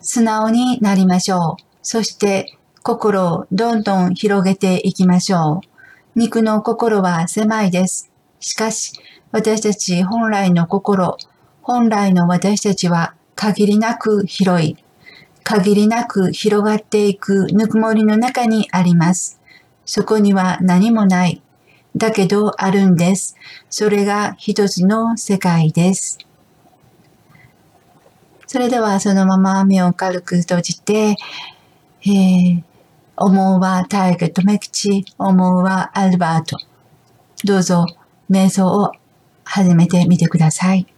素直になりましょう。そして心をどんどん広げていきましょう。肉の心は狭いです。しかし、私たち本来の心、本来の私たちは限りなく広い、限りなく広がっていくぬくもりの中にあります。そこには何もない。だけどあるんです。それが一つの世界です。それではそのまま目を軽く閉じて、えー、思うは大河とメキチ、思うはアルバート。どうぞ瞑想を始めてみてください。